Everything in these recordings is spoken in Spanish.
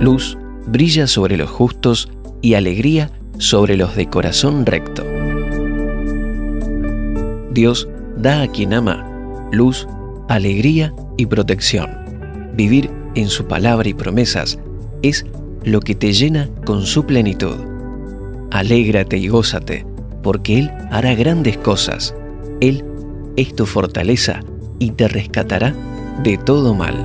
Luz brilla sobre los justos y alegría sobre los de corazón recto. Dios da a quien ama luz, alegría y protección. Vivir en su palabra y promesas es lo que te llena con su plenitud. Alégrate y gózate, porque Él hará grandes cosas. Él es tu fortaleza y te rescatará de todo mal.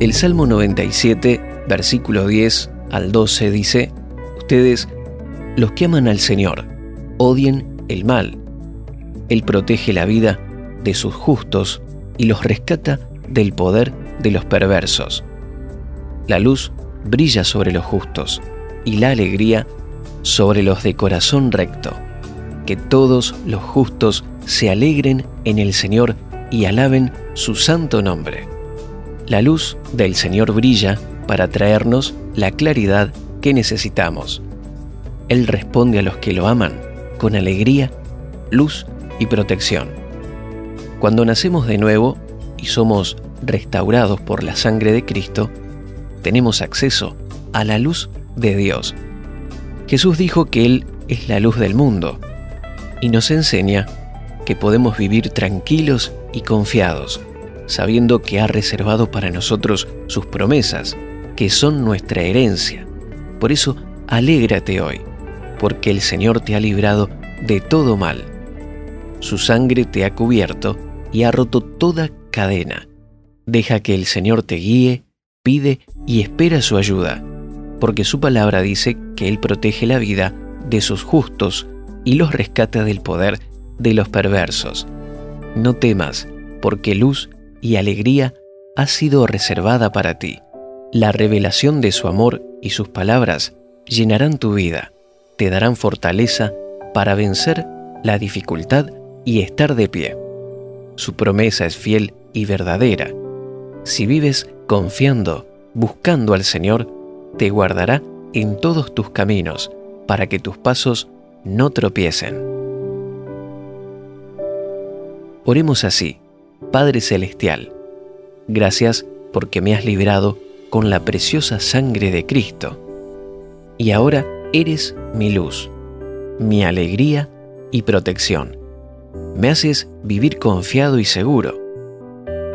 El Salmo 97, versículo 10 al 12 dice, Ustedes, los que aman al Señor, odien el mal. Él protege la vida de sus justos y los rescata del poder de los perversos. La luz brilla sobre los justos y la alegría sobre los de corazón recto. Que todos los justos se alegren en el Señor y alaben su santo nombre. La luz del Señor brilla para traernos la claridad que necesitamos. Él responde a los que lo aman con alegría, luz y protección. Cuando nacemos de nuevo y somos restaurados por la sangre de Cristo, tenemos acceso a la luz de Dios. Jesús dijo que Él es la luz del mundo y nos enseña que podemos vivir tranquilos y confiados, sabiendo que ha reservado para nosotros sus promesas, que son nuestra herencia. Por eso, alégrate hoy, porque el Señor te ha librado de todo mal. Su sangre te ha cubierto y ha roto toda cadena. Deja que el Señor te guíe, pide y espera su ayuda, porque su palabra dice que Él protege la vida de sus justos y los rescata del poder de los perversos. No temas, porque luz y alegría ha sido reservada para ti. La revelación de su amor y sus palabras llenarán tu vida, te darán fortaleza para vencer la dificultad y estar de pie. Su promesa es fiel y verdadera. Si vives confiando, buscando al Señor, te guardará en todos tus caminos, para que tus pasos no tropiecen. Oremos así, Padre Celestial, gracias porque me has librado con la preciosa sangre de Cristo. Y ahora eres mi luz mi alegría y protección. Me haces vivir confiado y seguro.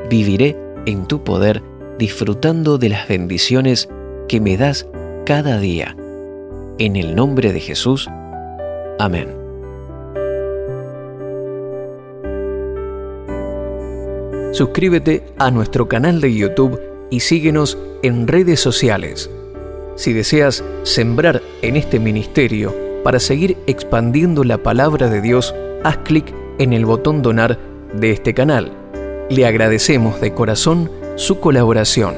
Viviré en tu poder disfrutando de las bendiciones que me das cada día. En el nombre de Jesús. Amén. Suscríbete a nuestro canal de YouTube y síguenos en redes sociales. Si deseas sembrar en este ministerio, para seguir expandiendo la palabra de Dios, haz clic en el botón donar de este canal. Le agradecemos de corazón su colaboración.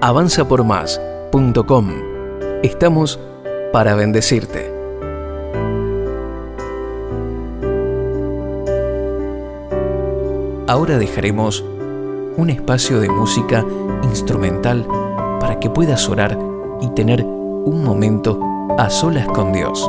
avanzapormás.com. Estamos para bendecirte. Ahora dejaremos un espacio de música instrumental para que puedas orar y tener un momento a solas con Dios.